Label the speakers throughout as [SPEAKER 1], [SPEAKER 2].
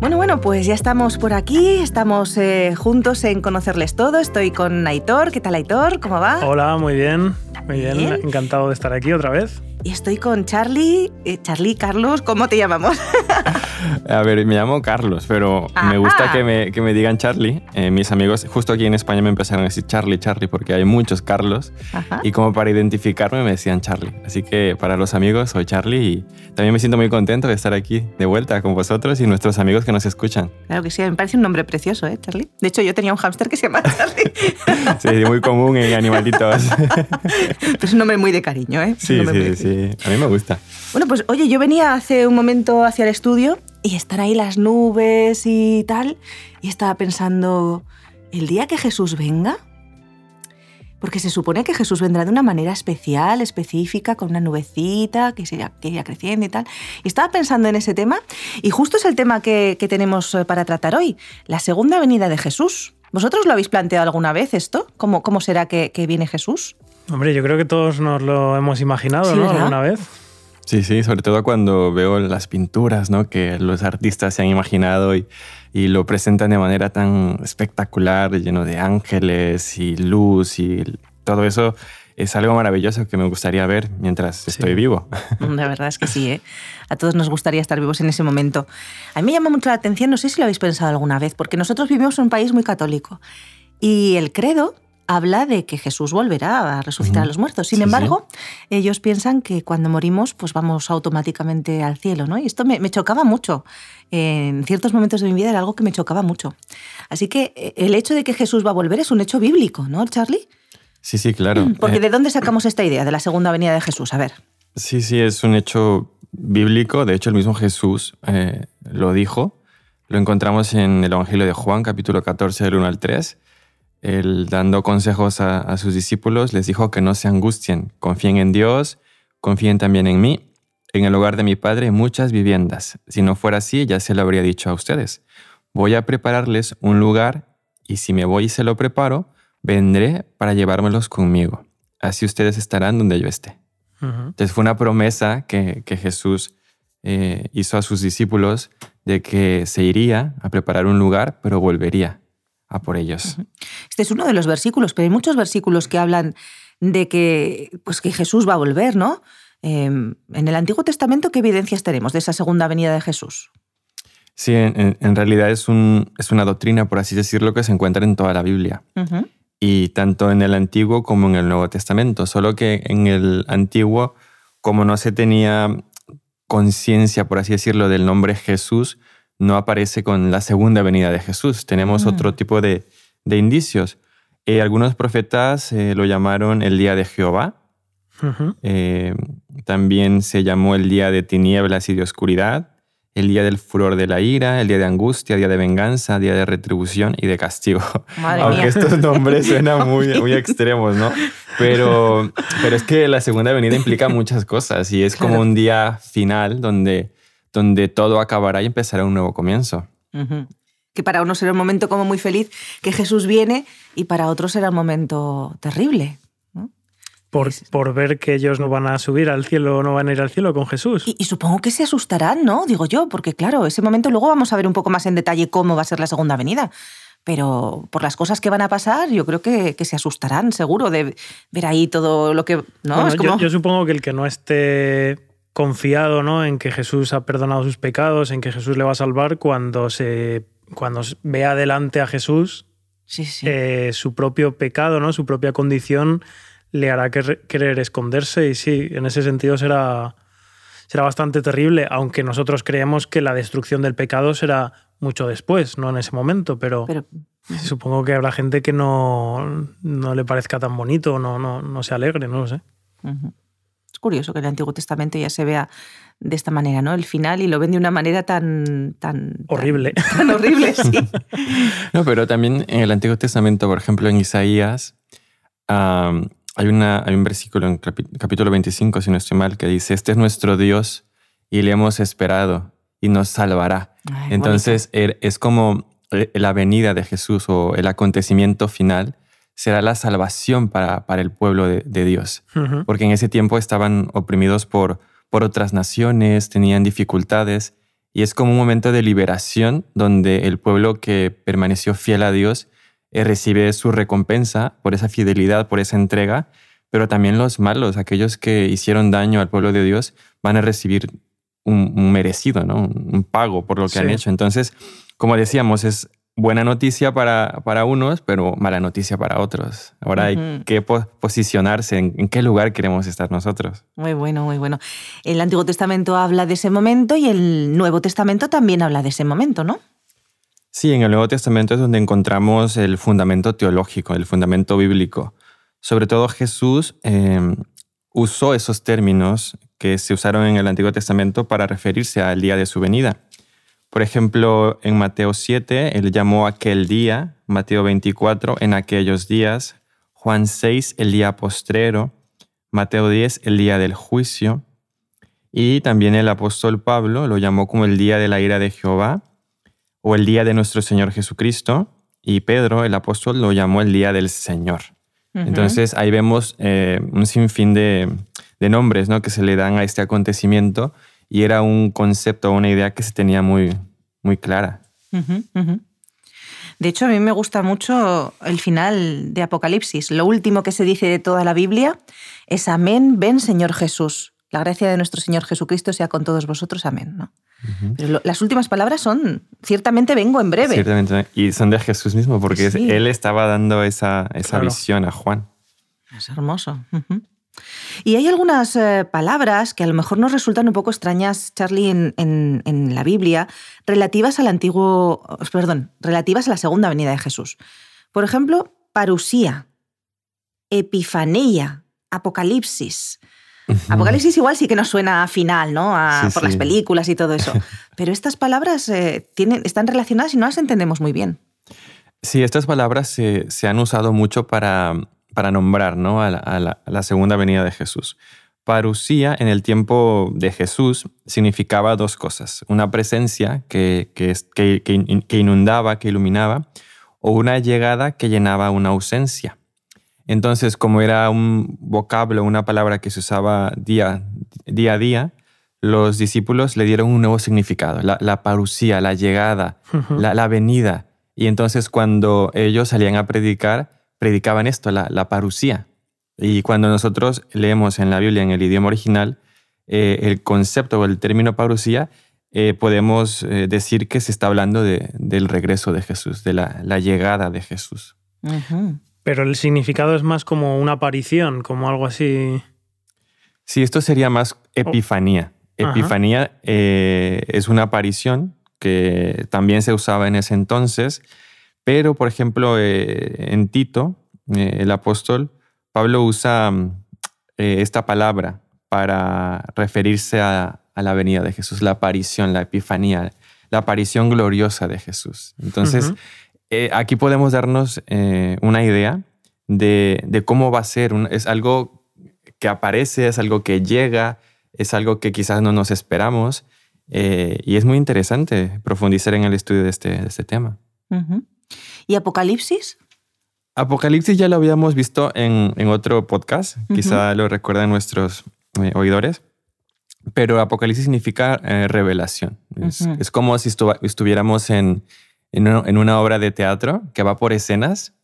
[SPEAKER 1] Bueno, bueno, pues ya estamos por aquí, estamos eh, juntos en conocerles todo. Estoy con Aitor. ¿Qué tal, Aitor? ¿Cómo va?
[SPEAKER 2] Hola, muy bien, muy bien. Encantado de estar aquí otra vez.
[SPEAKER 1] Y estoy con Charlie. Eh, Charlie, Carlos, ¿cómo te llamamos?
[SPEAKER 3] A ver, me llamo Carlos, pero me gusta que me, que me, digan Charlie. Eh, mis amigos, justo aquí en España me empezaron a decir Charlie, Charlie, porque hay muchos Carlos. Y como para identificarme me decían Charlie. Así que para los amigos soy Charlie y también me siento muy contento de estar aquí de vuelta con vosotros y nuestros amigos que nos escuchan.
[SPEAKER 1] Claro que sí, me parece un nombre precioso, ¿eh, Charlie? De hecho, yo tenía un hámster que se llama Charlie.
[SPEAKER 3] sí, muy común en animalitos.
[SPEAKER 1] es un nombre muy de cariño, ¿eh?
[SPEAKER 3] Sí, sí, sí. A mí me gusta.
[SPEAKER 1] Bueno, pues oye, yo venía hace un momento hacia el estudio y están ahí las nubes y tal, y estaba pensando, ¿el día que Jesús venga? Porque se supone que Jesús vendrá de una manera especial, específica, con una nubecita que, se, que irá creciendo y tal. Y estaba pensando en ese tema, y justo es el tema que, tenemos eh, para tratar hoy, la segunda venida de Jesús. ¿Vosotros lo habéis planteado alguna vez esto? ¿Cómo, cómo será que, viene Jesús?
[SPEAKER 2] Hombre, yo creo que todos nos lo hemos imaginado, ¿no? Alguna vez.
[SPEAKER 3] Sí, sí, sobre todo cuando veo las pinturas ¿no? que los artistas se han imaginado y, y, lo presentan de manera tan espectacular, lleno de ángeles y luz y todo eso es algo maravilloso que me gustaría ver mientras estoy vivo.
[SPEAKER 1] La verdad es que sí, ¿eh? a todos nos gustaría estar vivos en ese momento. A mí me llama mucho la atención, no sé si lo habéis pensado alguna vez, porque nosotros vivimos en un país muy católico y el credo habla de que Jesús volverá a resucitar a los muertos. Sin embargo, ellos piensan que cuando morimos, pues vamos automáticamente al cielo, ¿no? Y esto me, chocaba mucho. En ciertos momentos de mi vida era algo que me chocaba mucho. Así que eh, el hecho de que Jesús va a volver es un hecho bíblico, ¿no, Charlie?
[SPEAKER 3] Sí, sí, claro.
[SPEAKER 1] Porque eh, ¿de dónde sacamos esta idea de la segunda venida de Jesús? A ver.
[SPEAKER 3] Sí, sí, es un hecho bíblico. De hecho, el mismo Jesús eh, lo dijo. Lo encontramos en el Evangelio de Juan, capítulo 14, del 1 al 3 él dando consejos a, sus discípulos, les dijo que no se angustien, confíen en Dios, confíen también en mí. En el hogar de mi padre muchas viviendas. Si no fuera así, ya se lo habría dicho a ustedes. Voy a prepararles un lugar y si me voy y se lo preparo, vendré para llevármelos conmigo. Así ustedes estarán donde yo esté. Entonces fue una promesa que, Jesús eh, hizo a sus discípulos de que se iría a preparar un lugar, pero volvería a por ellos.
[SPEAKER 1] Este es uno de los versículos, pero hay muchos versículos que hablan de que, pues que Jesús va a volver, ¿no? Em, en el Antiguo Testamento, ¿qué evidencias tenemos de esa segunda venida de Jesús?
[SPEAKER 3] Sí, en, realidad es, un, es, una doctrina, por así decirlo, que se encuentra en toda la Biblia. Y tanto en el Antiguo como en el Nuevo Testamento. Solo que en el Antiguo, como no se tenía conciencia, por así decirlo, del nombre Jesús, no aparece con la segunda venida de Jesús. Tenemos mm. otro tipo de, indicios. Eh, algunos profetas eh, lo llamaron el día de Jehová. Eh, también se llamó el día de tinieblas y de oscuridad, el día del furor de la ira, el día de angustia, día de venganza, día de retribución y de castigo. Aunque estos nombres suenan muy, muy extremos, ¿no? Pero, pero es que la segunda venida implica muchas cosas y es como un día final donde donde todo acabará y empezará un nuevo comienzo.
[SPEAKER 1] Que para uno será un momento como muy feliz, que Jesús viene, y para otros será un momento terrible.
[SPEAKER 2] Por, por, ver que ellos no van a subir al cielo, no van a ir al cielo con Jesús.
[SPEAKER 1] Y, supongo que se asustarán, ¿no? Digo yo, porque claro, ese momento luego vamos a ver un poco más en detalle cómo va a ser la segunda venida. Pero por las cosas que van a pasar, yo creo que, se asustarán, seguro, de ver ahí todo lo que. ¿no?
[SPEAKER 2] yo supongo que el que no esté confiado ¿no? en que Jesús ha perdonado sus pecados, en que Jesús le va a salvar, cuando, se, cuando ve adelante a Jesús, eh, su propio pecado, ¿no? su propia condición, le hará querer esconderse y sí, en ese sentido será, será bastante terrible, aunque nosotros creemos que la destrucción del pecado será mucho después, no en ese momento, pero, supongo que habrá gente que no, no le parezca tan bonito, no, no, no se alegre, no lo sé
[SPEAKER 1] curioso que en el Antiguo Testamento ya se vea de esta manera, ¿no? El final y lo ven de una manera tan... tan
[SPEAKER 2] horrible.
[SPEAKER 1] Tan, horrible, sí.
[SPEAKER 3] no, pero también en el Antiguo Testamento, por ejemplo, en Isaías, hay, una, hay un versículo en capítulo 25, si no estoy mal, que dice, este es nuestro Dios y le hemos esperado y nos salvará. Entonces er, es como eh, la venida de Jesús o el acontecimiento final será la salvación para, para el pueblo de, Dios. Porque en ese tiempo estaban oprimidos por, por otras naciones, tenían dificultades, y es como un momento de liberación donde el pueblo que permaneció fiel a Dios eh, recibe su recompensa por esa fidelidad, por esa entrega, pero también los malos, aquellos que hicieron daño al pueblo de Dios, van a recibir un, merecido, ¿no? un pago por lo que han hecho. Entonces, como decíamos, es buena noticia para, para unos, pero mala noticia para otros. Ahora hay que posicionarse en, qué lugar queremos estar nosotros.
[SPEAKER 1] Muy bueno, muy bueno. El Antiguo Testamento habla de ese momento y el Nuevo Testamento también habla de ese momento, ¿no?
[SPEAKER 3] Sí, en el Nuevo Testamento es donde encontramos el fundamento teológico, el fundamento bíblico. Sobre todo Jesús em, usó esos términos que se usaron en el Antiguo Testamento para referirse al día de su venida. Por ejemplo, en Mateo 7, él llamó aquel día, Mateo 24, en aquellos días, Juan 6, el día postrero, Mateo 10, el día del juicio, y también el apóstol Pablo lo llamó como el día de la ira de Jehová o el día de nuestro Señor Jesucristo, y Pedro, el apóstol, lo llamó el día del Señor. Entonces ahí vemos eh, un sinfín de, de nombres ¿no? que se le dan a este acontecimiento y era un concepto, una idea que se tenía muy, muy clara.
[SPEAKER 1] De hecho, a mí me gusta mucho el final de Apocalipsis. Lo último que se dice de toda la Biblia es Amén, ven Señor Jesús. La gracia de nuestro Señor Jesucristo sea con todos vosotros. Amén. ¿no? Pero las últimas palabras son, ciertamente vengo en breve.
[SPEAKER 3] Ciertamente, y son de Jesús mismo, porque él estaba dando esa, esa visión a Juan.
[SPEAKER 1] Es hermoso. Y hay algunas eh, palabras que a lo mejor nos resultan un poco extrañas, Charlie, en, la Biblia, relativas al antiguo, perdón, relativas a la segunda venida de Jesús. Por ejemplo, parusía, epifanía, apocalipsis. Apocalipsis igual sí que nos suena a final, ¿no? por las películas y todo eso. Pero estas palabras eh, tienen, están relacionadas y no las entendemos muy bien.
[SPEAKER 3] Sí, estas palabras se han usado mucho para para nombrar ¿no? a, la, segunda venida de Jesús. Parucía en el tiempo de Jesús significaba dos cosas, una presencia que, que, que, inundaba, que iluminaba, o una llegada que llenaba una ausencia. Entonces, como era un vocablo, una palabra que se usaba día, día a día, los discípulos le dieron un nuevo significado, la, la parucía, la llegada, la, la venida. Y entonces cuando ellos salían a predicar, predicaban esto, la, la parucía. Y cuando nosotros leemos en la Biblia en el idioma original, eh, el concepto o el término parucía, eh, podemos eh, decir que se está hablando de, del regreso de Jesús, de la, la llegada de Jesús.
[SPEAKER 2] Pero el significado es más como una aparición, como algo así.
[SPEAKER 3] Sí, esto sería más epifanía. Epifanía es una aparición que también se usaba en ese entonces pero, por ejemplo, eh, en Tito, eh, el apóstol, Pablo usa mm, eh, esta palabra para referirse a, la venida de Jesús, la aparición, la epifanía, la aparición gloriosa de Jesús. Entonces, aquí podemos darnos una idea de, cómo va a ser. es algo que aparece, es algo que llega, es algo que quizás no nos esperamos. y es muy interesante profundizar en el estudio de este, este tema.
[SPEAKER 1] ¿Y Apocalipsis?
[SPEAKER 3] Apocalipsis ya lo habíamos visto en, otro podcast, quizá lo recuerdan nuestros eh, oidores, pero Apocalipsis significa eh, revelación. Es, como si estuviéramos en, una obra de teatro que va por escenas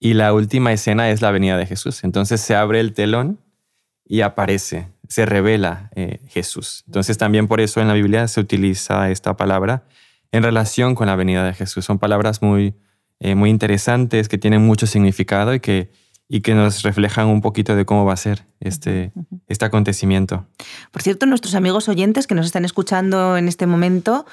[SPEAKER 3] y la última escena es la venida de Jesús. Entonces se abre el telón y aparece, se revela eh, Jesús. Entonces también por eso en la Biblia se utiliza esta palabra en relación con la venida de Jesús. Son palabras muy, eh, muy interesantes que tienen mucho significado y que, y que nos reflejan un poquito de cómo va a ser este, este acontecimiento.
[SPEAKER 1] Por cierto, nuestros amigos oyentes que nos están escuchando en este momento,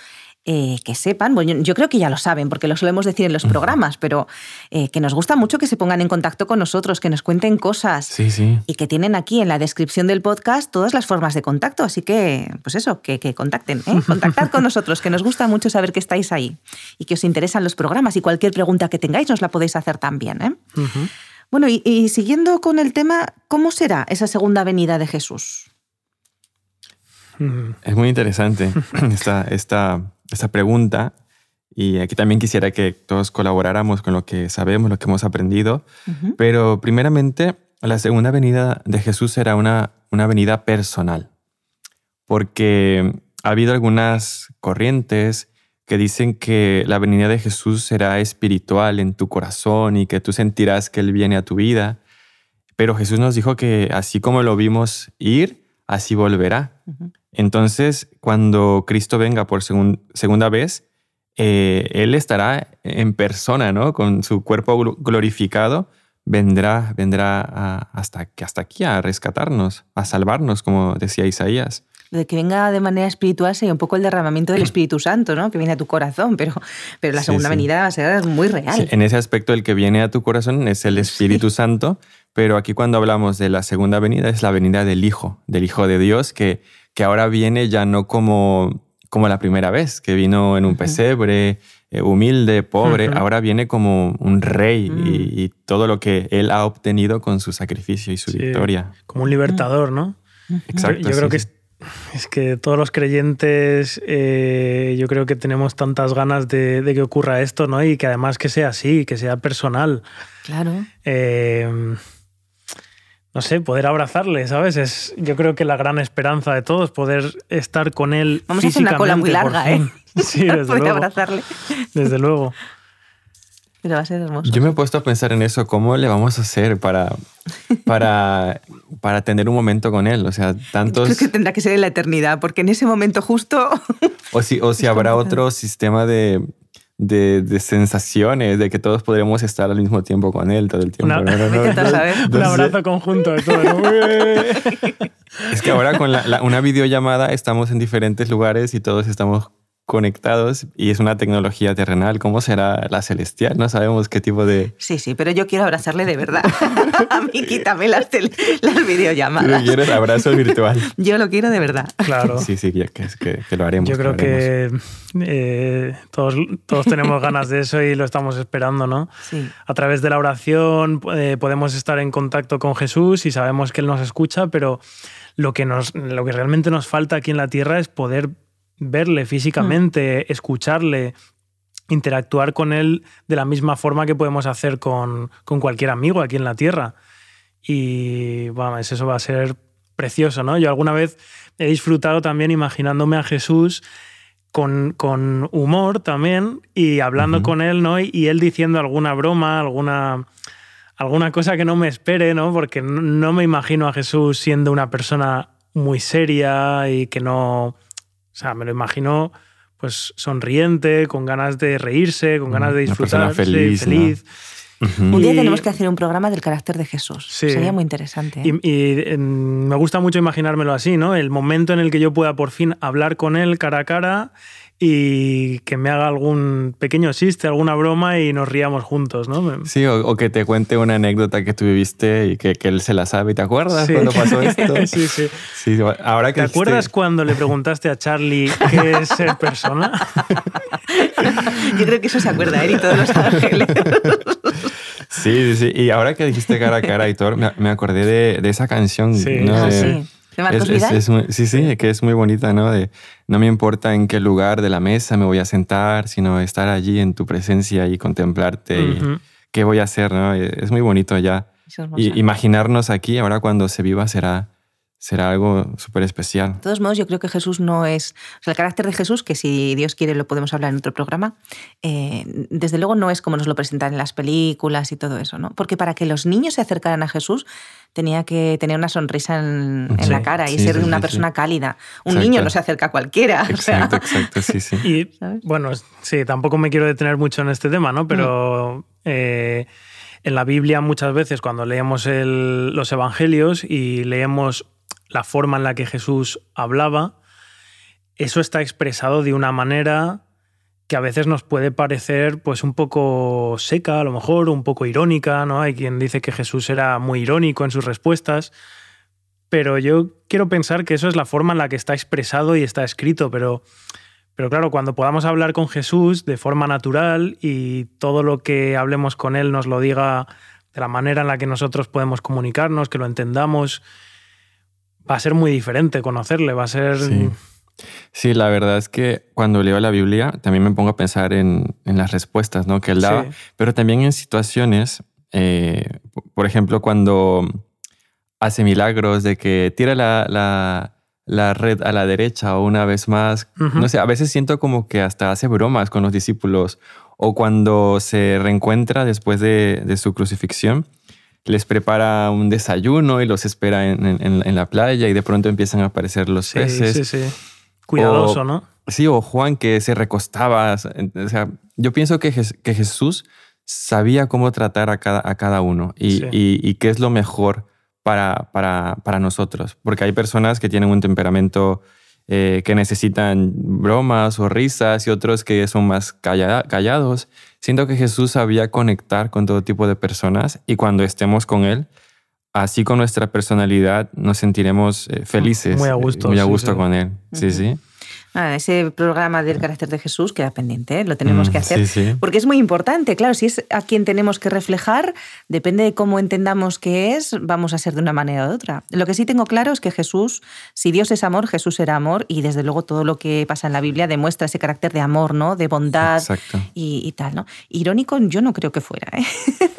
[SPEAKER 1] eh, que sepan, bueno, yo creo que ya lo saben porque lo solemos decir en los programas, pero eh, que nos gusta mucho que se pongan en contacto con nosotros, que nos cuenten cosas
[SPEAKER 3] sí, sí.
[SPEAKER 1] y que tienen aquí en la descripción del podcast todas las formas de contacto. Así que, pues eso, que, contacten, ¿eh? contactad con nosotros, que nos gusta mucho saber que estáis ahí y que os interesan los programas y cualquier pregunta que tengáis nos la podéis hacer también. Bueno, y, siguiendo con el tema, ¿cómo será esa segunda venida de Jesús?
[SPEAKER 3] Es muy interesante esta, esta esa pregunta. Y aquí también quisiera que todos colaboráramos con lo que sabemos, lo que hemos aprendido. Pero primeramente, la segunda venida de Jesús será una, una venida personal. porque ha habido algunas corrientes que dicen que la venida de Jesús será espiritual en tu corazón y que tú sentirás que Él viene a tu vida. Pero Jesús nos dijo que así como lo vimos ir, así volverá. Entonces, cuando Cristo venga por segunda vez, eh, Él estará en persona, ¿no? Con su cuerpo glorificado, vendrá, vendrá hasta, hasta aquí a rescatarnos, a salvarnos, como decía Isaías
[SPEAKER 1] de que venga de manera espiritual sería un poco el derramamiento del Espíritu Santo, ¿no? Que viene a tu corazón, pero, pero la segunda venida va a ser muy real.
[SPEAKER 3] en ese aspecto, el que viene a tu corazón es el Espíritu Santo, pero aquí cuando hablamos de la segunda venida es la venida del Hijo, del Hijo de Dios, que, que ahora viene ya no como, como la primera vez, que vino en un pesebre, eh, humilde, pobre, ahora viene como un rey mm. y, todo lo que él ha obtenido con su sacrificio y su victoria.
[SPEAKER 2] Como un libertador, ¿no?
[SPEAKER 3] Exacto.
[SPEAKER 2] Yo creo que es que todos los creyentes, eh, yo creo que tenemos tantas ganas de, que ocurra esto, ¿no? Y que además que sea así, que sea personal.
[SPEAKER 1] Claro.
[SPEAKER 2] Eh, no sé, poder abrazarle, ¿sabes? Es, yo creo que la gran esperanza de todos, poder estar con él.
[SPEAKER 1] Vamos a hacer una cola muy larga, ¿eh?
[SPEAKER 2] Sí, desde luego.
[SPEAKER 1] abrazarle.
[SPEAKER 2] Desde luego.
[SPEAKER 1] Pero va a ser hermoso.
[SPEAKER 3] Yo me he puesto a pensar en eso, ¿cómo le vamos a hacer para, para, para tener un momento con él? O sea, tantos...
[SPEAKER 1] Creo que tendrá que ser en la eternidad, porque en ese momento justo...
[SPEAKER 3] o si, o si habrá otro sistema de, de, de, sensaciones, de que todos podremos estar al mismo tiempo con él todo el tiempo.
[SPEAKER 2] un abrazo conjunto de todos.
[SPEAKER 3] es que ahora con la, una videollamada estamos en diferentes lugares y todos estamos conectados y es una tecnología terrenal. ¿Cómo será la celestial? No sabemos qué tipo de...
[SPEAKER 1] Sí, sí, pero yo quiero abrazarle de verdad. A mí quítame las, las videollamadas.
[SPEAKER 3] Tú quieres abrazo virtual.
[SPEAKER 1] yo lo quiero de verdad.
[SPEAKER 2] Claro.
[SPEAKER 3] Sí, sí, que, que, lo haremos.
[SPEAKER 2] Yo creo que eh, todos, todos tenemos ganas de eso y lo estamos esperando, ¿no?
[SPEAKER 1] Sí.
[SPEAKER 2] A través de la oración eh, podemos estar en contacto con Jesús y sabemos que Él nos escucha, pero lo que, nos, lo que realmente nos falta aquí en la tierra es poder verle físicamente, mm. escucharle, interactuar con él de la misma forma que podemos hacer con, cualquier amigo aquí en la Tierra. Y vamos, eso va a ser precioso, ¿no? Yo alguna vez he disfrutado también imaginándome a Jesús con, con humor también y hablando con él, ¿no? Y, él diciendo alguna broma, alguna, alguna cosa que no me espere, ¿no? Porque no me imagino a Jesús siendo una persona muy seria y que no o sea, me lo imagino pues sonriente, con ganas de reírse, con ganas de disfrutar,
[SPEAKER 3] feliz.
[SPEAKER 2] feliz.
[SPEAKER 1] Un día tenemos que hacer un programa del carácter de Jesús. Sería muy interesante.
[SPEAKER 2] ¿eh? Y, me gusta mucho imaginármelo así, ¿no? El momento en el que yo pueda por fin hablar con él cara a cara y que me haga algún pequeño chiste, alguna broma y nos riamos juntos, ¿no?
[SPEAKER 3] Sí, o, que te cuente una anécdota que tú viviste y que, él se la sabe. ¿Te acuerdas cuando pasó esto?
[SPEAKER 2] sí, sí.
[SPEAKER 3] sí ahora que
[SPEAKER 2] ¿Te acuerdas cuando le preguntaste a Charlie qué es ser persona?
[SPEAKER 1] Yo creo que eso se acuerda él y todos los ángeles.
[SPEAKER 3] Sí, sí, Y ahora que dijiste cara a cara, Hitor, me, me acordé de, esa canción.
[SPEAKER 1] Sí, ah, sí
[SPEAKER 3] sí, sí, que es muy bonita, ¿no? De no me importa en qué lugar de la mesa me voy a sentar, sino estar allí en tu presencia y contemplarte y qué voy a hacer, ¿no? Es muy bonito ya. Y imaginarnos aquí, ahora cuando se viva será será algo súper especial.
[SPEAKER 1] De todos modos, yo creo que Jesús no es... O sea, el carácter de Jesús, que si Dios quiere lo podemos hablar en otro programa, eh, desde luego no es como nos lo presentan en las películas y todo eso, ¿no? Porque para que los niños se acercaran a Jesús tenía que tener una sonrisa en, la cara y ser una persona cálida. Un niño no se acerca a cualquiera.
[SPEAKER 3] Exacto, exacto, sí, sí.
[SPEAKER 2] Y bueno, sí, tampoco me quiero detener mucho en este tema, ¿no? Pero... Mm. Eh, en la Biblia muchas veces cuando leemos los evangelios y leemos la forma en la que Jesús hablaba, eso está expresado de una manera que a veces nos puede parecer pues un poco seca, a lo mejor, un poco irónica, ¿no? Hay quien dice que Jesús era muy irónico en sus respuestas, pero yo quiero pensar que eso es la forma en la que está expresado y está escrito, pero, pero claro, cuando podamos hablar con Jesús de forma natural y todo lo que hablemos con Él nos lo diga de la manera en la que nosotros podemos comunicarnos, que lo entendamos, va a ser muy diferente conocerle, va a ser...
[SPEAKER 3] Sí. la verdad es que cuando leo la Biblia también me pongo a pensar en, las respuestas ¿no? que él daba, pero también en situaciones, eh, por ejemplo, cuando hace milagros de que tira la, la red a la derecha o una vez más. No sé, a veces siento como que hasta hace bromas con los discípulos o cuando se reencuentra después de, su crucifixión, les prepara un desayuno y los espera en, la playa y de pronto empiezan a aparecer los peces.
[SPEAKER 2] Sí, sí. Cuidadoso, ¿no?
[SPEAKER 3] Sí, o Juan que se recostaba. O sea, yo pienso que, que Jesús sabía cómo tratar a cada, a cada uno y, y, qué es lo mejor para, para, para, nosotros. Porque hay personas que tienen un temperamento eh, que necesitan bromas o risas y otros que son más callados. Siento que Jesús sabía conectar con todo tipo de personas y cuando estemos con Él, así con nuestra personalidad, nos sentiremos eh, felices.
[SPEAKER 2] Muy a gusto.
[SPEAKER 3] Muy a gusto con Él. Sí, sí
[SPEAKER 1] ese programa del carácter de Jesús queda pendiente, ¿eh? lo tenemos mm, que hacer. Porque es muy importante, claro, si es a quien tenemos que reflejar, depende de cómo entendamos qué es, vamos a ser de una manera u otra. Lo que sí tengo claro es que Jesús, si Dios es amor, Jesús será amor y desde luego todo lo que pasa en la Biblia demuestra ese carácter de amor, ¿no? De bondad y, tal, ¿no? Irónico yo no creo que fuera. ¿eh?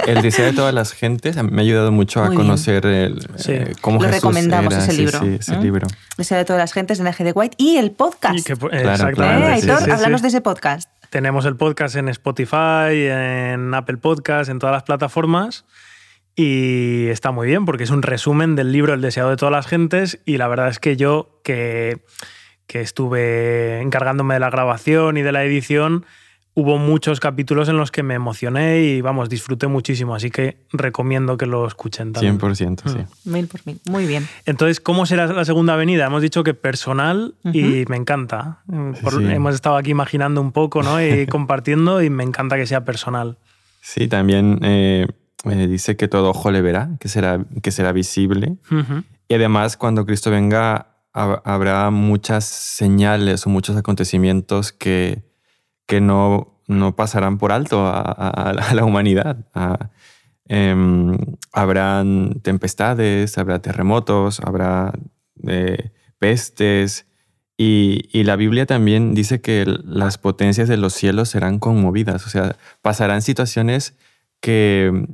[SPEAKER 3] El deseo de todas las gentes me ha ayudado mucho a conocer el, eh, cómo
[SPEAKER 1] lo recomendamos ese libro.
[SPEAKER 3] Sí, ese libro.
[SPEAKER 1] Deseo de todas las gentes en G de White y el podcast.
[SPEAKER 2] Que,
[SPEAKER 1] háblanos de ese podcast.
[SPEAKER 2] Tenemos el podcast en Spotify, en Apple Podcast, en todas las plataformas. Y está muy bien porque es un resumen del libro El deseado de todas las gentes. Y la verdad es que yo, que, que estuve encargándome de la grabación y de la edición, hubo muchos capítulos en los que me emocioné y, vamos, disfruté muchísimo. Así que recomiendo que lo escuchen también.
[SPEAKER 3] 100%, sí.
[SPEAKER 1] Mm. Mil por mil. Muy bien.
[SPEAKER 2] Entonces, ¿cómo será la segunda avenida? Hemos dicho que personal y me encanta. Hemos estado aquí imaginando un poco ¿no? y compartiendo y me encanta que sea personal.
[SPEAKER 3] Sí, también eh, dice que todo ojo le verá, que será, que será visible. Y además, cuando Cristo venga, habrá muchas señales o muchos acontecimientos que que no, no pasarán por alto a, la humanidad. Em, habrán tempestades, habrá terremotos, habrá eh, pestes. Y, la Biblia también dice que las potencias de los cielos serán conmovidas, o sea, pasarán situaciones que,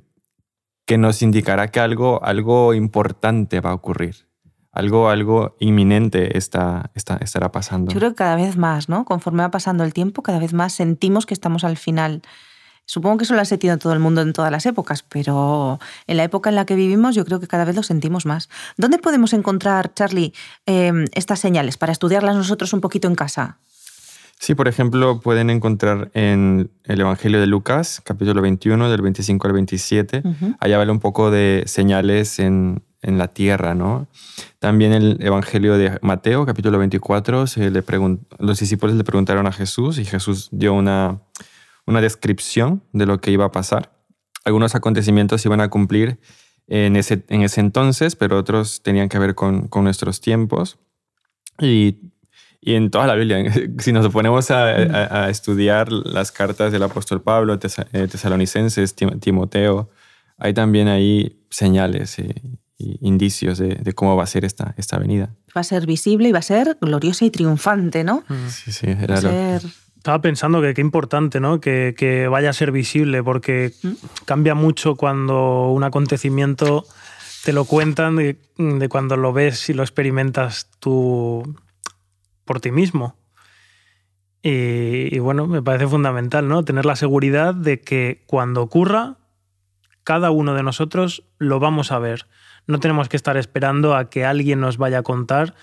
[SPEAKER 3] que nos indicará que algo, algo importante va a ocurrir algo, algo inminente está, está, estará pasando.
[SPEAKER 1] Yo creo que cada vez más, ¿no? Conforme va pasando el tiempo, cada vez más sentimos que estamos al final. Supongo que eso lo ha sentido todo el mundo en todas las épocas, pero en la época en la que vivimos yo creo que cada vez lo sentimos más. ¿Dónde podemos encontrar, Charlie, em, estas señales para estudiarlas nosotros un poquito en casa?
[SPEAKER 3] Sí, por ejemplo, pueden encontrar en el Evangelio de Lucas, capítulo 21, del 25 al 27. Allá vale un poco de señales en, en la tierra, ¿no? También el Evangelio de Mateo, capítulo 24, se le los discípulos le preguntaron a Jesús y Jesús dio una, una descripción de lo que iba a pasar. Algunos acontecimientos se iban a cumplir en ese, en ese entonces, pero otros tenían que ver con, con nuestros tiempos. Y, y, en toda la Biblia, si nos ponemos a, a, estudiar las cartas del apóstol Pablo, eh, tesalonicenses, Timoteo, hay también ahí señales indicios de, cómo va a ser esta, esta avenida.
[SPEAKER 1] Va a ser visible y va a ser gloriosa y triunfante, ¿no?
[SPEAKER 3] Mm. Sí, sí, era ser...
[SPEAKER 2] Estaba pensando que qué importante, ¿no? Que, que, vaya a ser visible, porque mm. cambia mucho cuando un acontecimiento te lo cuentan de, de, cuando lo ves y lo experimentas tú por ti mismo. Y, y, bueno, me parece fundamental, ¿no? Tener la seguridad de que cuando ocurra, cada uno de nosotros lo vamos a ver no tenemos que estar esperando a que alguien nos vaya a contar,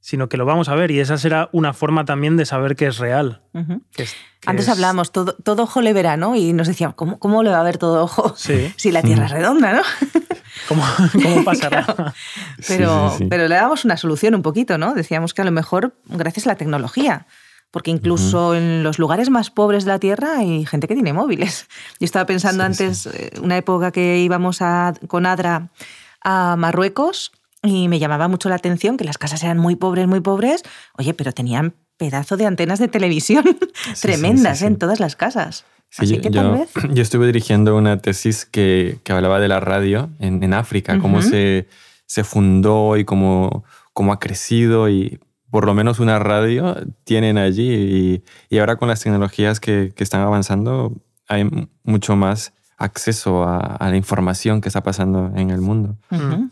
[SPEAKER 2] sino que lo vamos a ver y esa será una forma también de saber que es real.
[SPEAKER 1] Antes hablábamos, todo, todo, ojo le verá, ¿no? Y nos decían, ¿cómo, ¿cómo, le va a ver todo ojo si la Tierra es redonda, ¿no?
[SPEAKER 2] ¿Cómo, pasará?
[SPEAKER 1] Pero, pero le damos una solución un poquito, ¿no? Decíamos que a lo mejor gracias a la tecnología, porque incluso en los lugares más pobres de la Tierra hay gente que tiene móviles. Yo estaba pensando antes, eh, una época que íbamos a, con Adra a Marruecos y me llamaba mucho la atención que las casas eran muy pobres, muy pobres, oye, pero tenían pedazo de antenas de televisión tremendas en todas las casas. Así
[SPEAKER 3] yo, que tal vez... yo, estuve dirigiendo una tesis que, que hablaba de la radio en, en África, cómo se, se, fundó y cómo, cómo ha crecido y por lo menos una radio tienen allí y, y ahora con las tecnologías que, que, están avanzando hay mucho más acceso a, la información que está pasando en el mundo.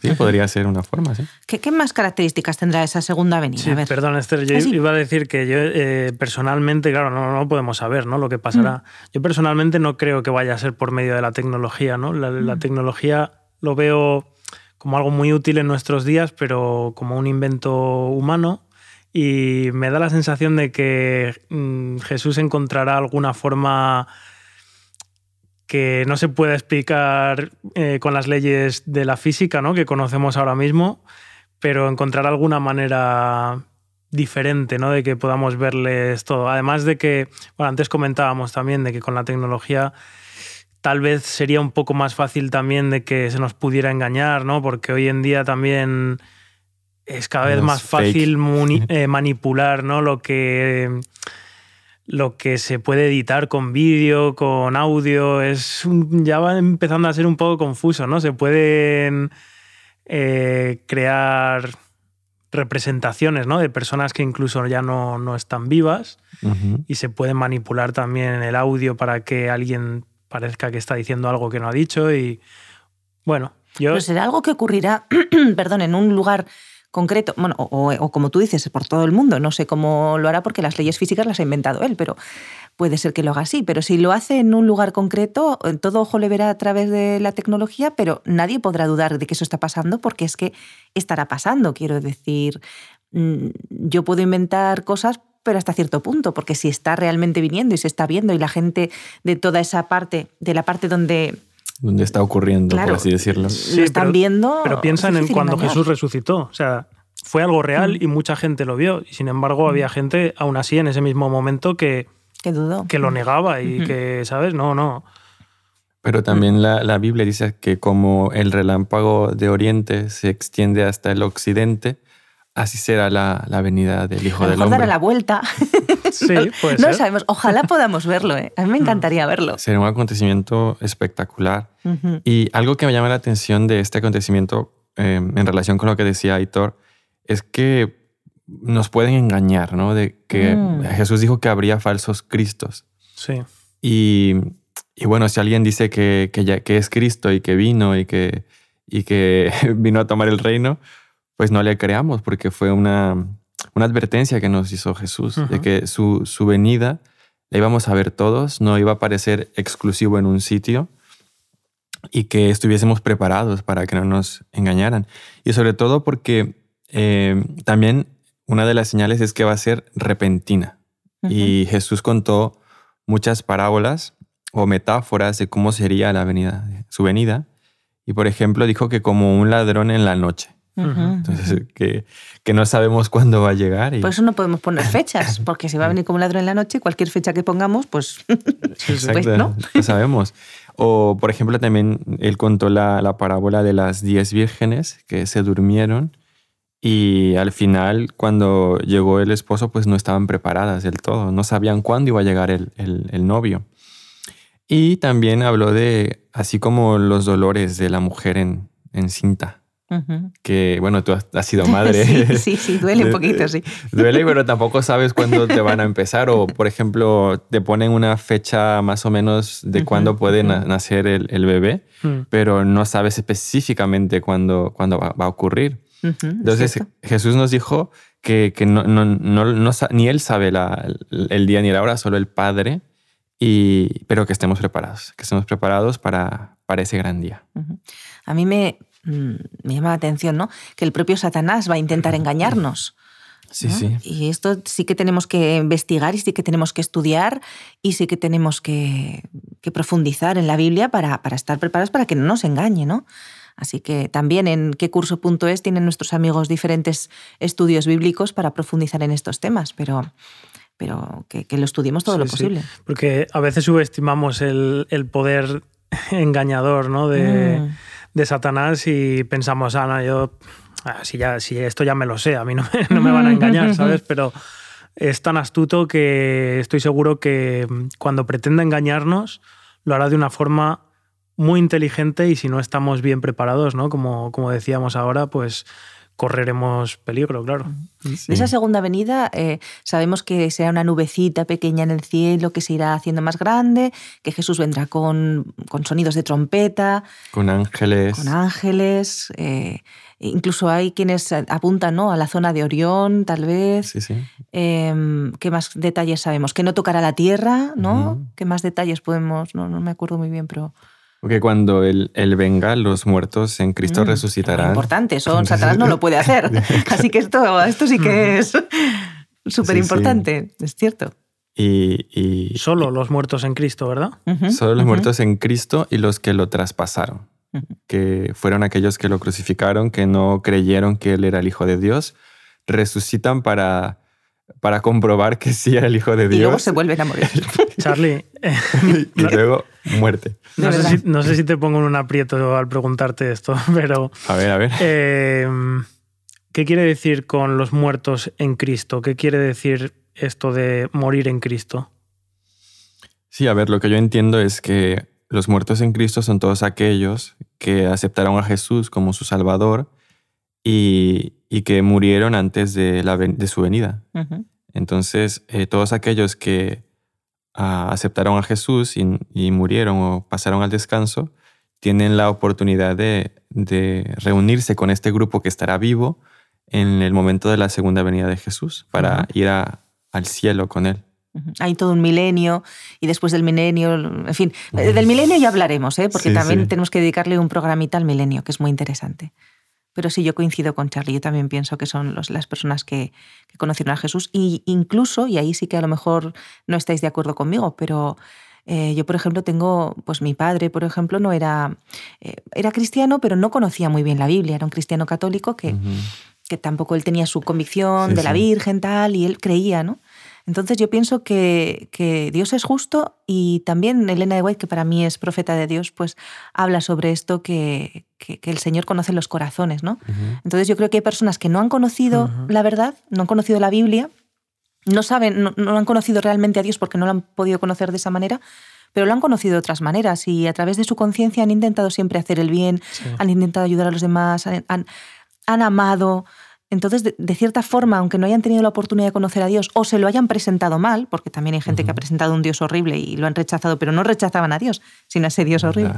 [SPEAKER 3] Sí, podría ser una forma, sí.
[SPEAKER 1] ¿Qué, más características tendrá esa segunda venida?
[SPEAKER 2] perdón, Esther, yo ¿Ah, iba a decir que yo eh, personalmente, claro, no, no, podemos saber ¿no? lo que pasará. Mm. Yo personalmente no creo que vaya a ser por medio de la tecnología. ¿no? La, la mm. tecnología lo veo como algo muy útil en nuestros días, pero como un invento humano. Y me da la sensación de que mm, Jesús encontrará alguna forma que no se puede explicar eh, con las leyes de la física ¿no? que conocemos ahora mismo, pero encontrar alguna manera diferente ¿no? de que podamos verles todo. Además de que, bueno, antes comentábamos también de que con la tecnología tal vez sería un poco más fácil también de que se nos pudiera engañar, ¿no? porque hoy en día también es cada vez más fácil eh, manipular ¿no? lo que lo que se puede editar con vídeo, con audio, es ya va empezando a ser un poco confuso, ¿no? Se pueden eh, crear representaciones ¿no? de personas que incluso ya no, están vivas y se puede manipular también el audio para que alguien parezca que está diciendo algo que no ha dicho y bueno, yo...
[SPEAKER 1] Pero será algo que ocurrirá, perdón, en un lugar concreto, bueno, o, como tú dices, por todo el mundo. No sé cómo lo hará porque las leyes físicas las ha inventado él, pero puede ser que lo haga así. Pero si lo hace en un lugar concreto, todo ojo le verá a través de la tecnología, pero nadie podrá dudar de que eso está pasando porque es que estará pasando. Quiero decir, mm, yo puedo inventar cosas, pero hasta cierto punto, porque si está realmente viniendo y se está viendo y la gente de toda esa parte, de la parte donde
[SPEAKER 3] donde está ocurriendo, por así decirlo.
[SPEAKER 1] lo están viendo.
[SPEAKER 2] Pero piensa en cuando Jesús resucitó. O sea, fue algo real mm. y mucha gente lo vio. Y sin embargo, había mm. gente, aún así, en ese mismo momento que,
[SPEAKER 1] que, dudó.
[SPEAKER 2] que lo negaba y que, ¿sabes? No, no.
[SPEAKER 3] Pero también la, la, Biblia dice que como el relámpago de Oriente se extiende hasta el Occidente, así será la, la venida del Hijo del Hombre.
[SPEAKER 1] dará la vuelta.
[SPEAKER 2] Sí, puede
[SPEAKER 1] No sabemos. Ojalá podamos verlo. ¿eh? A mí me mm. encantaría verlo.
[SPEAKER 3] Sería un acontecimiento espectacular. Y algo que me llama la atención de este acontecimiento em, en relación con lo que decía Aitor es que nos pueden engañar, ¿no? De que mm. Jesús dijo que habría falsos cristos.
[SPEAKER 2] Sí.
[SPEAKER 3] Y, y bueno, si alguien dice que, que, ya, que es Cristo y que vino y que, y que vino a tomar el reino, pues no le creamos porque fue una, una advertencia que nos hizo Jesús, de que su, su venida la íbamos a ver todos, no iba a parecer exclusivo en un sitio y que estuviésemos preparados para que no nos engañaran. Y sobre todo porque eh, también una de las señales es que va a ser repentina. Y Jesús contó muchas parábolas o metáforas de cómo sería la venida, su venida. Y por ejemplo dijo que como un ladrón en la noche. Entonces, que, que, no sabemos cuándo va a llegar.
[SPEAKER 1] Por eso no podemos poner fechas, porque si va a venir como un ladrón en la noche, cualquier fecha que pongamos, pues,
[SPEAKER 3] pues no. sabemos. O, por ejemplo, también él contó la, la parábola de las diez vírgenes que se durmieron y al final, cuando llegó el esposo, pues no estaban preparadas del todo, no sabían cuándo iba a llegar el, el, novio. Y también habló de, así como los dolores de la mujer en, en cinta. Que bueno, tú has, sido madre.
[SPEAKER 1] sí, sí, sí, duele un poquito, sí.
[SPEAKER 3] Duele, pero tampoco sabes cuándo te van a empezar. O, por ejemplo, te ponen una fecha más o menos de cuándo puede nacer el, el bebé, mm. pero no sabes específicamente cuándo, cuándo va, a ocurrir. Entonces Jesús nos dijo que, que no, no, no, ni Él sabe la, el día ni la hora, solo el Padre, y, pero que estemos preparados, que estemos preparados para, para ese gran día.
[SPEAKER 1] A mí me, mm, me llama la atención ¿no? que el propio Satanás va a intentar engañarnos.
[SPEAKER 3] Sí, sí.
[SPEAKER 1] Y esto sí que tenemos que investigar y sí que tenemos que estudiar y sí que tenemos que, que profundizar en la Biblia para, para, estar preparados para que no nos engañe, ¿no? Así que también en qué curso.es tienen nuestros amigos diferentes estudios bíblicos para profundizar en estos temas, pero, pero que, lo estudiemos todo lo posible.
[SPEAKER 2] Porque a veces subestimamos el, poder engañador ¿no? de, mm. De, Satanás y pensamos, no, yo, ah, si, ya, si esto ya me lo sé, a mí no me, no me van a engañar, ¿sabes? Pero es tan astuto que estoy seguro que cuando pretenda engañarnos, lo hará de una forma muy inteligente y si no estamos bien preparados, ¿no? Como, como decíamos ahora, pues correremos peligro, claro.
[SPEAKER 1] Esa segunda venida eh, sabemos que será una nubecita pequeña en el cielo que se irá haciendo más grande, que Jesús vendrá con, con sonidos de trompeta.
[SPEAKER 3] Con ángeles.
[SPEAKER 1] Con ángeles. Eh, incluso hay quienes apuntan ¿no? a la zona de Orión, tal vez.
[SPEAKER 3] Sí, sí.
[SPEAKER 1] Em, ¿Qué más detalles sabemos? Que no tocará la tierra, ¿no? ¿Qué más detalles podemos? No, no me acuerdo muy bien, pero...
[SPEAKER 3] Porque cuando él, venga, los muertos en Cristo mm, resucitarán.
[SPEAKER 1] importante, eso Satanás no lo puede hacer. Así que esto, esto sí que es súper importante, es cierto.
[SPEAKER 3] Y,
[SPEAKER 2] Solo los muertos en Cristo, ¿verdad?
[SPEAKER 3] Solo los muertos en Cristo y los que lo traspasaron, que fueron aquellos que lo crucificaron, que no creyeron que él era el Hijo de Dios, resucitan para para comprobar que sí era el Hijo de Dios. Y
[SPEAKER 1] luego se vuelven a morir.
[SPEAKER 2] Charlie.
[SPEAKER 3] y luego muerte.
[SPEAKER 2] No sé, si, te pongo en un aprieto al preguntarte esto, pero...
[SPEAKER 3] A ver, a ver.
[SPEAKER 2] Em, ¿Qué quiere decir con los muertos en Cristo? ¿Qué quiere decir esto de morir en Cristo?
[SPEAKER 3] Sí, a ver, lo que yo entiendo es que los muertos en Cristo son todos aquellos que aceptaron a Jesús como su Salvador y, que murieron antes de, la, de su venida. Entonces, eh, todos aquellos que ah, aceptaron a Jesús y, murieron o pasaron al descanso, tienen la oportunidad de, reunirse con este grupo que estará vivo en el momento de la segunda venida de Jesús para ir al cielo con él.
[SPEAKER 1] Hay todo un milenio y después del milenio, en fin, del milenio ya hablaremos, ¿eh? porque también tenemos que dedicarle un programita al milenio, que es muy interesante. Pero sí, yo coincido con Charlie. Yo también pienso que son las personas que, conocieron a Jesús. Y incluso, y ahí sí que a lo mejor no estáis de acuerdo conmigo, pero eh, yo, por ejemplo, tengo, pues mi padre, por ejemplo, no era, eh, era cristiano, pero no conocía muy bien la Biblia. Era un cristiano católico que, que tampoco él tenía su convicción de la Virgen, tal, y él creía, ¿no? Entonces yo pienso que, que, Dios es justo y también Elena de White, que para mí es profeta de Dios, pues habla sobre esto que, que, el Señor conoce los corazones, ¿no? Entonces yo creo que hay personas que no han conocido la verdad, no han conocido la Biblia, no saben, no, han conocido realmente a Dios porque no lo han podido conocer de esa manera, pero lo han conocido de otras maneras y a través de su conciencia han intentado siempre hacer el bien, han intentado ayudar a los demás, han, han amado, entonces, de, cierta forma, aunque no hayan tenido la oportunidad de conocer a Dios o se lo hayan presentado mal, porque también hay gente que ha presentado un Dios horrible y lo han rechazado, pero no rechazaban a Dios, sino a ese Dios horrible.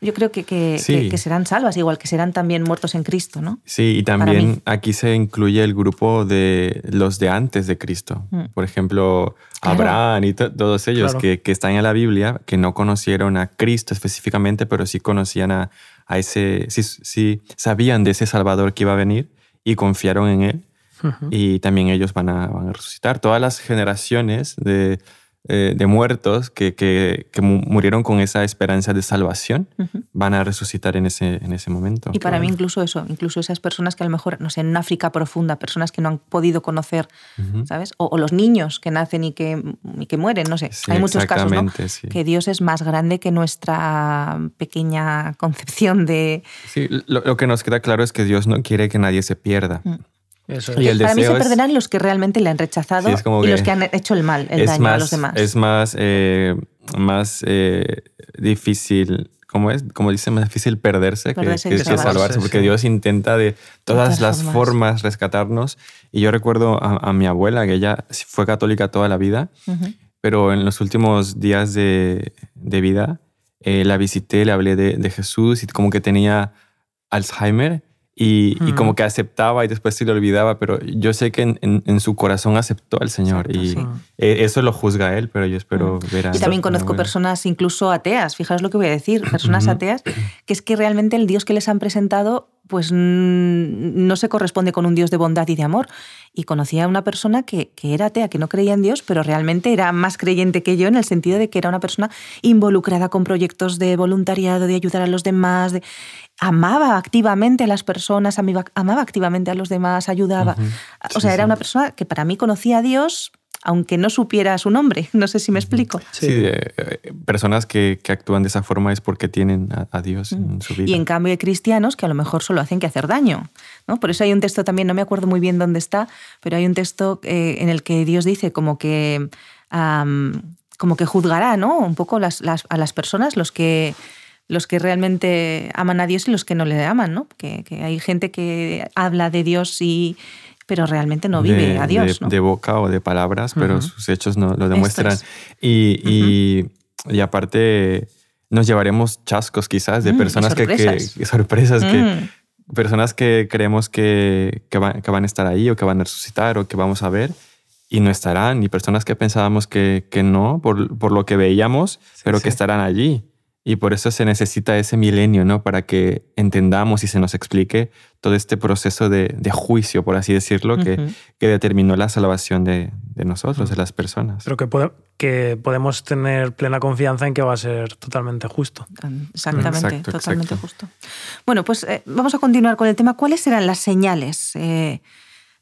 [SPEAKER 1] Yo creo que, que, serán salvas, igual que serán también muertos en Cristo, ¿no?
[SPEAKER 3] Sí, y también aquí se incluye el grupo de los de antes de Cristo. Mm. Por ejemplo, Abraham y todos ellos que, están en la Biblia, que no conocieron a Cristo específicamente, pero sí conocían a, a ese, sí, sí sabían de ese Salvador que iba a venir y confiaron en Él. Y también ellos van a, van a, resucitar. Todas las generaciones de, eh, de muertos que, que, que, murieron con esa esperanza de salvación van a resucitar en ese, en ese momento.
[SPEAKER 1] Y para mí incluso eso, incluso esas personas que a lo mejor, no sé, en África profunda, personas que no han podido conocer, ¿sabes? O, los niños que nacen y que, y que mueren, no sé. Hay muchos casos, ¿no? Que Dios es más grande que nuestra pequeña concepción de...
[SPEAKER 3] Sí, lo, que nos queda claro es que Dios no quiere que nadie se pierda. Mm.
[SPEAKER 1] Y Para mí se perderán los que realmente le han rechazado y los que han hecho el mal, el daño a los demás.
[SPEAKER 3] Es más, eh, más eh, difícil, ¿cómo es? Como dice, más difícil perderse, que, salvarse, porque Dios intenta de todas, las formas. rescatarnos. Y yo recuerdo a, mi abuela, que ella fue católica toda la vida, pero en los últimos días de, de vida eh, la visité, le hablé de, de Jesús y como que tenía Alzheimer y, como que aceptaba y después se le olvidaba, pero yo sé que en, su corazón aceptó al Señor y e, eso lo juzga él, pero yo espero ver a...
[SPEAKER 1] Y también conozco personas incluso ateas, fijaos lo que voy a decir, personas ateas, que es que realmente el Dios que les han presentado pues no se corresponde con un Dios de bondad y de amor. Y conocía a una persona que, que, era atea, que no creía en Dios, pero realmente era más creyente que yo en el sentido de que era una persona involucrada con proyectos de voluntariado, de ayudar a los demás, de amaba activamente a las personas, amaba, activamente a los demás, ayudaba. o sea, era una persona que para mí conocía a Dios aunque no supiera su nombre. No sé si me explico.
[SPEAKER 3] Sí, eh, personas que, actúan de esa forma es porque tienen a, Dios en su vida.
[SPEAKER 1] Y en cambio hay cristianos que a lo mejor solo hacen que hacer daño. ¿no? Por eso hay un texto también, no me acuerdo muy bien dónde está, pero hay un texto eh, en el que Dios dice como que, como que juzgará ¿no? un poco a las personas, los que los que realmente aman a Dios y los que no le aman, ¿no? Que, hay gente que habla de Dios y pero realmente no vive a Dios.
[SPEAKER 3] De, boca o de palabras, pero sus hechos no lo demuestran. Y, y, aparte nos llevaremos chascos quizás de mm, personas que, sorpresas que mm. personas que creemos que, que, van, que van a estar ahí o que van a resucitar o que vamos a ver y no estarán, y personas que pensábamos que, que no, por, por, lo que veíamos, pero que estarán allí. Y por eso se necesita ese milenio, ¿no? Para que entendamos y se nos explique todo este proceso de, de juicio, por así decirlo, que, que, determinó la salvación de, de nosotros, de las personas.
[SPEAKER 2] Pero que, que podemos tener plena confianza en que va a ser totalmente justo.
[SPEAKER 1] Exactamente, totalmente justo. Bueno, pues eh, vamos a continuar con el tema. ¿Cuáles serán las señales? Eh,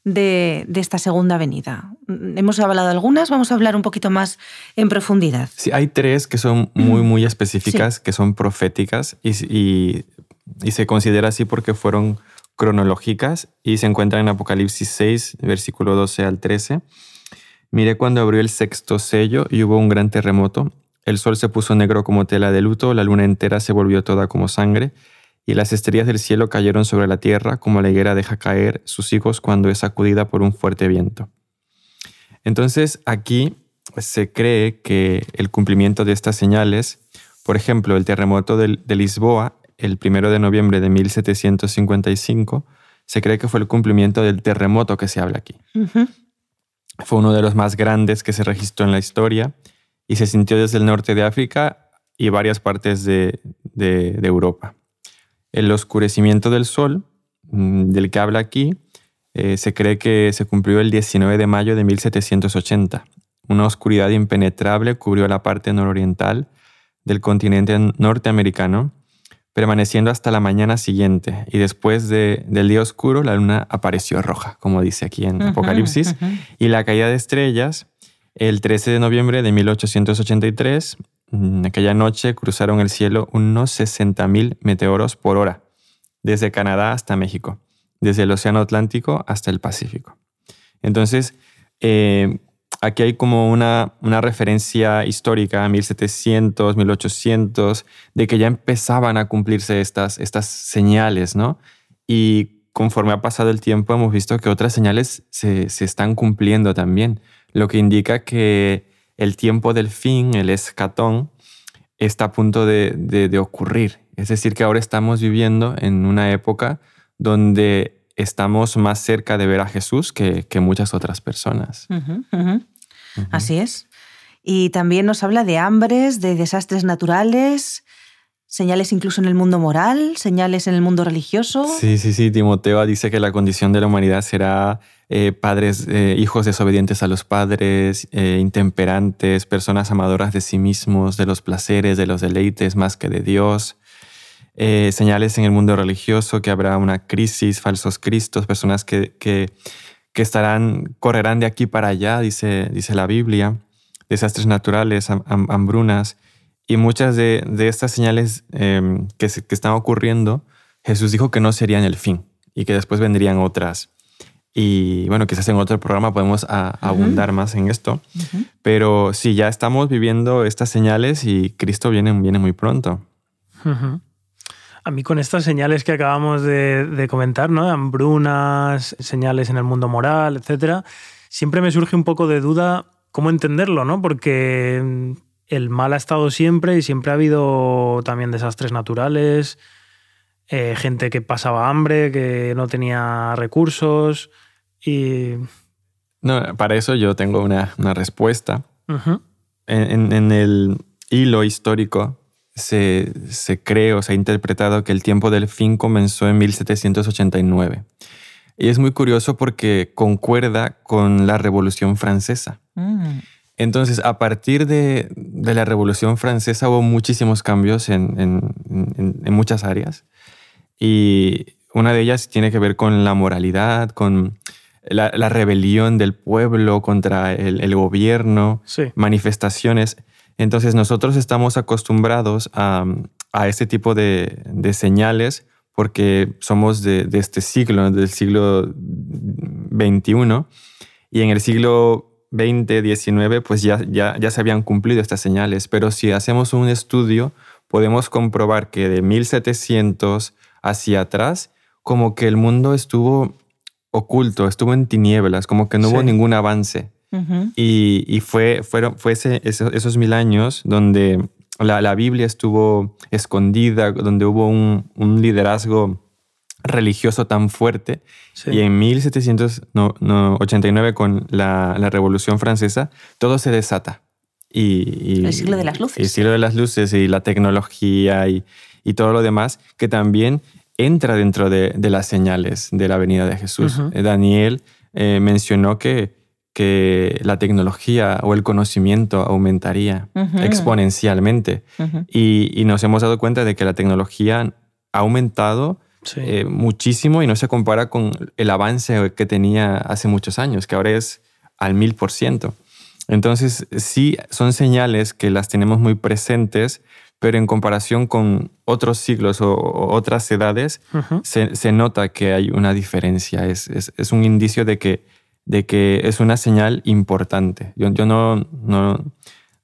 [SPEAKER 1] de, esta segunda venida. Hemos hablado de algunas, vamos a hablar un poquito más en profundidad.
[SPEAKER 3] Sí, hay tres que son muy, muy específicas, que son proféticas y, y, se considera así porque fueron cronológicas y se encuentran en Apocalipsis 6, versículo 12 al 13. Mire cuando abrió el sexto sello y hubo un gran terremoto. El sol se puso negro como tela de luto, la luna entera se volvió toda como sangre y las estrellas del cielo cayeron sobre la tierra como la higuera deja caer sus hijos cuando es sacudida por un fuerte viento. Entonces aquí se cree que el cumplimiento de estas señales, por ejemplo, el terremoto de, Lisboa, el primero de noviembre de 1755, se cree que fue el cumplimiento del terremoto que se habla aquí. Fue uno de los más grandes que se registró en la historia y se sintió desde el norte de África y varias partes de Europa. El oscurecimiento del sol, mm, del que habla aquí, eh, se cree que se cumplió el 19 de mayo de 1780. Una oscuridad impenetrable cubrió la parte nororiental del continente norteamericano, permaneciendo hasta la mañana siguiente. Y después del día oscuro, la luna apareció roja, como dice aquí en Apocalipsis. Y la caída de estrellas, el 13 de noviembre de 1883, Mm, aquella noche cruzaron el cielo unos 60.000 meteoros por hora, desde Canadá hasta México, desde el Océano Atlántico hasta el Pacífico. Entonces, eh, aquí hay como una, una referencia histórica, 1700, 1800, de que ya empezaban a cumplirse estas, estas señales, ¿no? Y conforme ha pasado el tiempo hemos visto que otras señales se, se están cumpliendo también, lo que indica que el tiempo del fin, el escatón, está a punto de, ocurrir. Es decir, que ahora estamos viviendo en una época donde estamos más cerca de ver a Jesús que, muchas otras personas.
[SPEAKER 1] Así es. Y también nos habla de hambres, de desastres naturales, señales incluso en el mundo moral, señales en el mundo religioso.
[SPEAKER 3] Sí, sí, sí. Timoteo dice que la condición de la humanidad será eh, padres, eh, hijos desobedientes a los padres, eh, intemperantes, personas amadoras de sí mismos, de los placeres, de los deleites más que de Dios. señales en el mundo religioso que habrá una crisis, falsos cristos, personas que, que, estarán, correrán de aquí para allá, dice, dice la Biblia, desastres naturales, hambrunas. Y muchas de, estas señales em, que, que están ocurriendo, Jesús dijo que no serían el fin y que después vendrían otras y bueno, quizás en otro programa podemos abundar más en esto. Pero sí, ya estamos viviendo estas señales y Cristo viene, viene muy pronto.
[SPEAKER 2] A mí con estas señales que acabamos de, comentar, ¿no? hambrunas, señales en el mundo moral, etcétera, siempre me surge un poco de duda cómo entenderlo, ¿no? Porque el mal ha estado siempre y siempre ha habido también desastres naturales, eh, gente que pasaba hambre, que no tenía recursos y...
[SPEAKER 3] No, para eso yo tengo una, respuesta. en, el hilo histórico se, se cree o se ha interpretado que el tiempo del fin comenzó en 1789. Y es muy curioso porque concuerda con la Revolución Francesa. Mm. Entonces, a partir de, la Revolución Francesa hubo muchísimos cambios en, en, muchas áreas. Y una de ellas tiene que ver con la moralidad, con la, rebelión del pueblo contra el, gobierno, manifestaciones. Entonces nosotros estamos acostumbrados a, a este tipo de, de, señales porque somos de, de, este siglo, del siglo XXI, y en el siglo XX, XIX, pues ya, ya, ya se habían cumplido estas señales. Pero si hacemos un estudio podemos comprobar que de 1700 hacia atrás, como que el mundo estuvo oculto, estuvo en tinieblas, como que no hubo ningún avance. Y, fue, fueron, fue esos, mil años donde la, Biblia estuvo escondida, donde hubo un, liderazgo religioso tan fuerte. Y en 1789, con la, Revolución Francesa, todo se desata.
[SPEAKER 1] Y, el siglo de las luces.
[SPEAKER 3] El siglo de las luces y la tecnología y, todo lo demás, que también entra dentro de, las señales de la venida de Jesús. Eh, Daniel eh, mencionó que, que la tecnología o el conocimiento aumentaría exponencialmente. y, nos hemos dado cuenta de que la tecnología ha aumentado eh, muchísimo y no se compara con el avance que tenía hace muchos años, que ahora es al mil por ciento. Entonces, sí, son señales que las tenemos muy presentes, pero en comparación con otros siglos o, otras edades, se, nota que hay una diferencia. Es, es, un indicio de que, de que es una señal importante. Yo, yo no, no,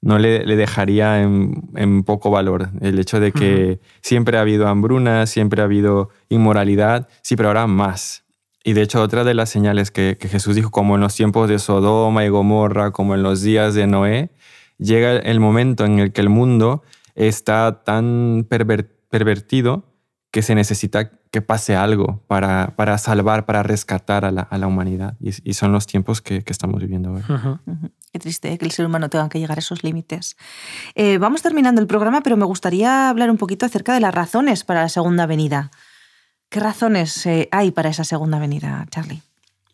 [SPEAKER 3] no le, le dejaría en, en, poco valor el hecho de que siempre ha habido hambruna, siempre ha habido inmoralidad, sí, pero ahora más. Y de hecho, otra de las señales que, que Jesús dijo, como en los tiempos de Sodoma y Gomorra, como en los días de Noé, llega el momento en el que el mundo está tan pervertido que se necesita que pase algo para, para salvar, para rescatar a la, a la humanidad. Y, son los tiempos que, que estamos viviendo hoy.
[SPEAKER 1] Qué triste ¿eh? que el ser humano tenga que llegar a esos límites. Eh, vamos terminando el programa, pero me gustaría hablar un poquito acerca de las razones para la segunda venida. ¿Qué razones eh, hay para esa segunda venida, Charlie?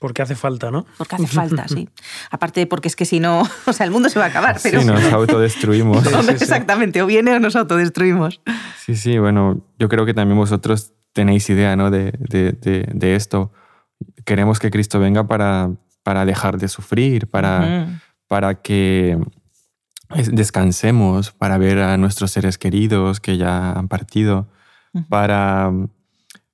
[SPEAKER 2] Porque hace falta, ¿no?
[SPEAKER 1] Porque hace falta, sí. Aparte, porque es que si no, o sea, el mundo se va a acabar. Pero...
[SPEAKER 3] Sí, nos autodestruimos.
[SPEAKER 1] Exactamente, o viene o nos autodestruimos.
[SPEAKER 3] Sí, sí, bueno, yo creo que también vosotros tenéis idea, ¿no? De, de, de, esto. Queremos que Cristo venga para, para dejar de sufrir, para, para que descansemos, para ver a nuestros seres queridos que ya han partido, para,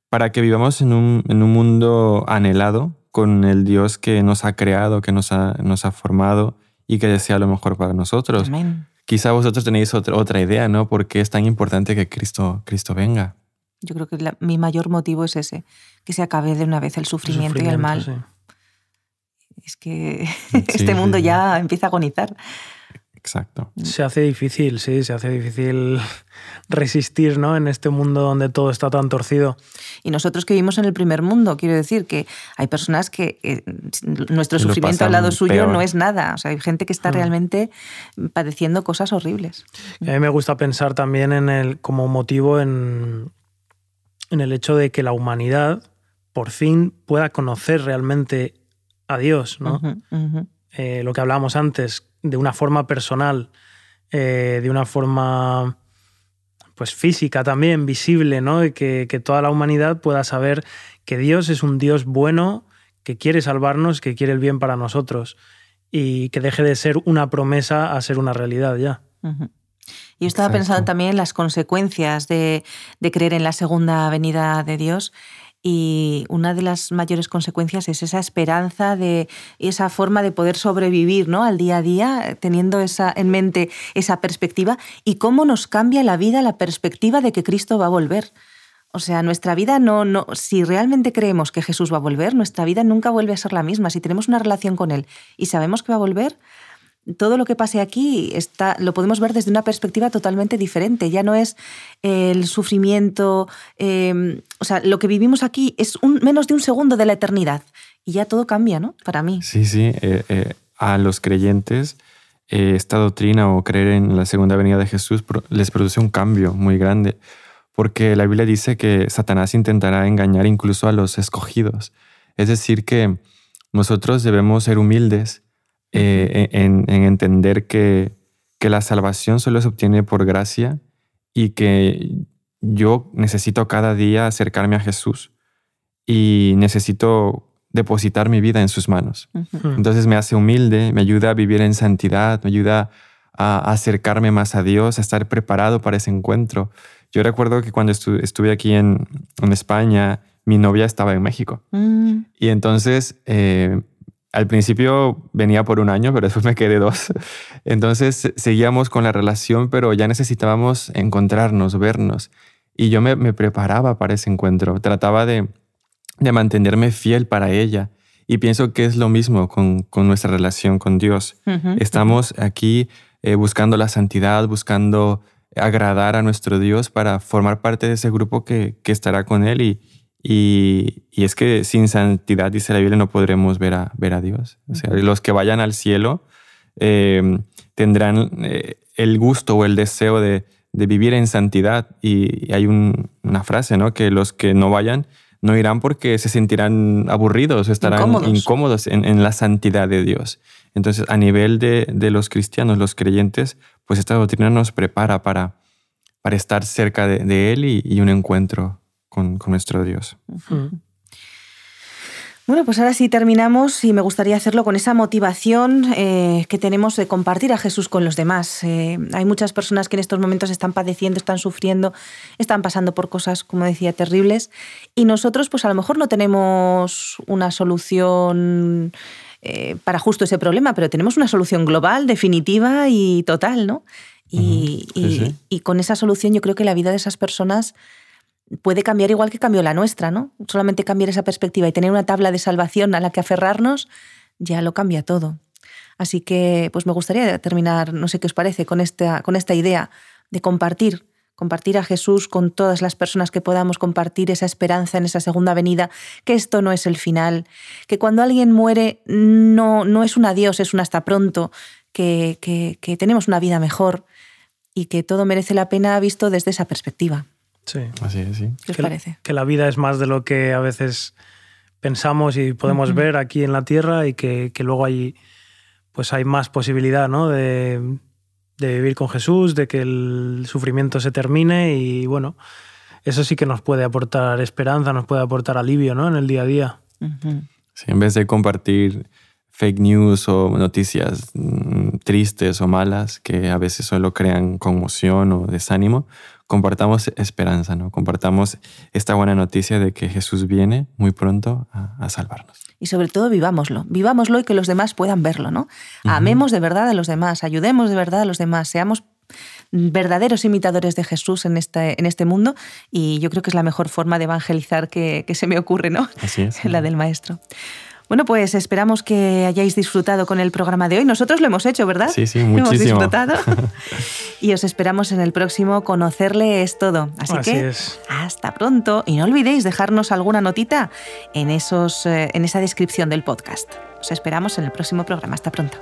[SPEAKER 3] para que vivamos en un, en un mundo anhelado con el Dios que nos ha creado, que nos ha, nos ha formado y que desea lo mejor para nosotros. Quizá vosotros tenéis otra, otra idea, ¿no? ¿Por qué es tan importante que Cristo, Cristo venga?
[SPEAKER 1] Yo creo que mi mayor motivo es ese, que se acabe de una vez el sufrimiento, y el mal. Es que este mundo ya empieza a agonizar.
[SPEAKER 3] Exacto.
[SPEAKER 2] Se hace difícil, sí, se hace difícil resistir ¿no? en este mundo donde todo está tan torcido.
[SPEAKER 1] Y nosotros que vivimos en el primer mundo, quiero decir que hay personas que eh, nuestro sufrimiento al lado suyo no es nada. O sea, hay gente que está mm. realmente padeciendo cosas horribles.
[SPEAKER 2] A mí me gusta pensar también en el, como motivo en, en el hecho de que la humanidad por fin pueda conocer realmente a Dios, ¿no? Eh, lo que hablábamos antes, de una forma personal, eh, de una forma pues física también, visible, ¿no? Y que, toda la humanidad pueda saber que Dios es un Dios bueno, que quiere salvarnos, que quiere el bien para nosotros y que deje de ser una promesa a ser una realidad ya.
[SPEAKER 1] Y yo estaba pensando también en las consecuencias de, de, creer en la segunda venida de Dios y una de las mayores consecuencias es esa esperanza de esa forma de poder sobrevivir ¿no? al día a día, teniendo esa, en mente esa perspectiva y cómo nos cambia la vida la perspectiva de que Cristo va a volver. O sea, nuestra vida no, no, si realmente creemos que Jesús va a volver, nuestra vida nunca vuelve a ser la misma. Si tenemos una relación con Él y sabemos que va a volver, todo lo que pase aquí está, lo podemos ver desde una perspectiva totalmente diferente. Ya no es el sufrimiento, em, o sea, lo que vivimos aquí es un, menos de un segundo de la eternidad y ya todo cambia, ¿no? Para mí.
[SPEAKER 3] Sí, sí. Eh, eh, a los creyentes eh, esta doctrina o creer en la segunda venida de Jesús les produce un cambio muy grande, porque la Biblia dice que Satanás intentará engañar incluso a los escogidos. Es decir, que nosotros debemos ser humildes eh, en, entender que, que la salvación solo se obtiene por gracia y que yo necesito cada día acercarme a Jesús y necesito depositar mi vida en sus manos. Entonces me hace humilde, me ayuda a vivir en santidad, me ayuda a acercarme más a Dios, a estar preparado para ese encuentro. Yo recuerdo que cuando estuve aquí en, en, España, mi novia estaba en México. Mm. Y entonces eh, al principio venía por un año, pero después me quedé dos. Entonces seguíamos con la relación, pero ya necesitábamos encontrarnos, vernos. Y yo me, preparaba para ese encuentro. Trataba de, mantenerme fiel para ella. Y pienso que es lo mismo con, nuestra relación con Dios. Estamos aquí eh, buscando la santidad, buscando agradar a nuestro Dios para formar parte de ese grupo que, que estará con Él y, y, es que sin santidad, dice la Biblia, no podremos ver a, ver a Dios. O sea, los que vayan al cielo eh, tendrán eh, el gusto o el deseo de, vivir en santidad. Y, hay una frase, ¿no? Que los que no vayan no irán porque se sentirán aburridos, estarán incómodos, en, la santidad de Dios. Entonces, a nivel de, los cristianos, los creyentes, pues esta doctrina nos prepara para, para estar cerca de, Él y, y un encuentro con, nuestro Dios.
[SPEAKER 1] Bueno, pues ahora sí terminamos y me gustaría hacerlo con esa motivación eh, que tenemos de compartir a Jesús con los demás. Eh, hay muchas personas que en estos momentos están padeciendo, están sufriendo, están pasando por cosas, como decía, terribles y nosotros pues a lo mejor no tenemos una solución eh, para justo ese problema, pero tenemos una solución global, definitiva y total, ¿no? Y, y con esa solución yo creo que la vida de esas personas puede cambiar igual que cambió la nuestra, ¿no? Solamente cambiar esa perspectiva y tener una tabla de salvación a la que aferrarnos, ya lo cambia todo. Así que pues me gustaría terminar, no sé qué os parece, con esta, con esta idea de compartir, compartir a Jesús con todas las personas que podamos, compartir esa esperanza en esa segunda venida, que esto no es el final, que cuando alguien muere no, no es un adiós, es un hasta pronto, que, que, que tenemos una vida mejor y que todo merece la pena visto desde esa perspectiva.
[SPEAKER 2] Sí.
[SPEAKER 3] Así es, sí.
[SPEAKER 1] ¿Qué os parece?
[SPEAKER 2] Que la vida es más de lo que a veces pensamos y podemos ver aquí en la Tierra y que, luego hay, pues hay más posibilidad ¿no? de, vivir con Jesús, de que el sufrimiento se termine y bueno, eso sí que nos puede aportar esperanza, nos puede aportar alivio ¿no? en el día a día.
[SPEAKER 3] Sí, en vez de compartir fake news o noticias mm, tristes o malas que a veces solo crean conmoción o desánimo, compartamos esperanza, ¿no? Compartamos esta buena noticia de que Jesús viene muy pronto a, salvarnos.
[SPEAKER 1] Y sobre todo vivámoslo, vivámoslo y que los demás puedan verlo, ¿no? Amemos de verdad a los demás, ayudemos de verdad a los demás, seamos verdaderos imitadores de Jesús en este, en este mundo y yo creo que es la mejor forma de evangelizar que, que se me ocurre, ¿no?
[SPEAKER 3] Así es.
[SPEAKER 1] la del maestro. Bueno, pues esperamos que hayáis disfrutado con el programa de hoy. Nosotros lo hemos hecho, ¿verdad?
[SPEAKER 3] Sí, sí, muchísimo. Hemos
[SPEAKER 1] disfrutado. y os esperamos en el próximo. Conocerle es todo. Así, que hasta pronto. Y no olvidéis dejarnos alguna notita en, esos, eh, en esa descripción del podcast. Os esperamos en el próximo programa. Hasta pronto.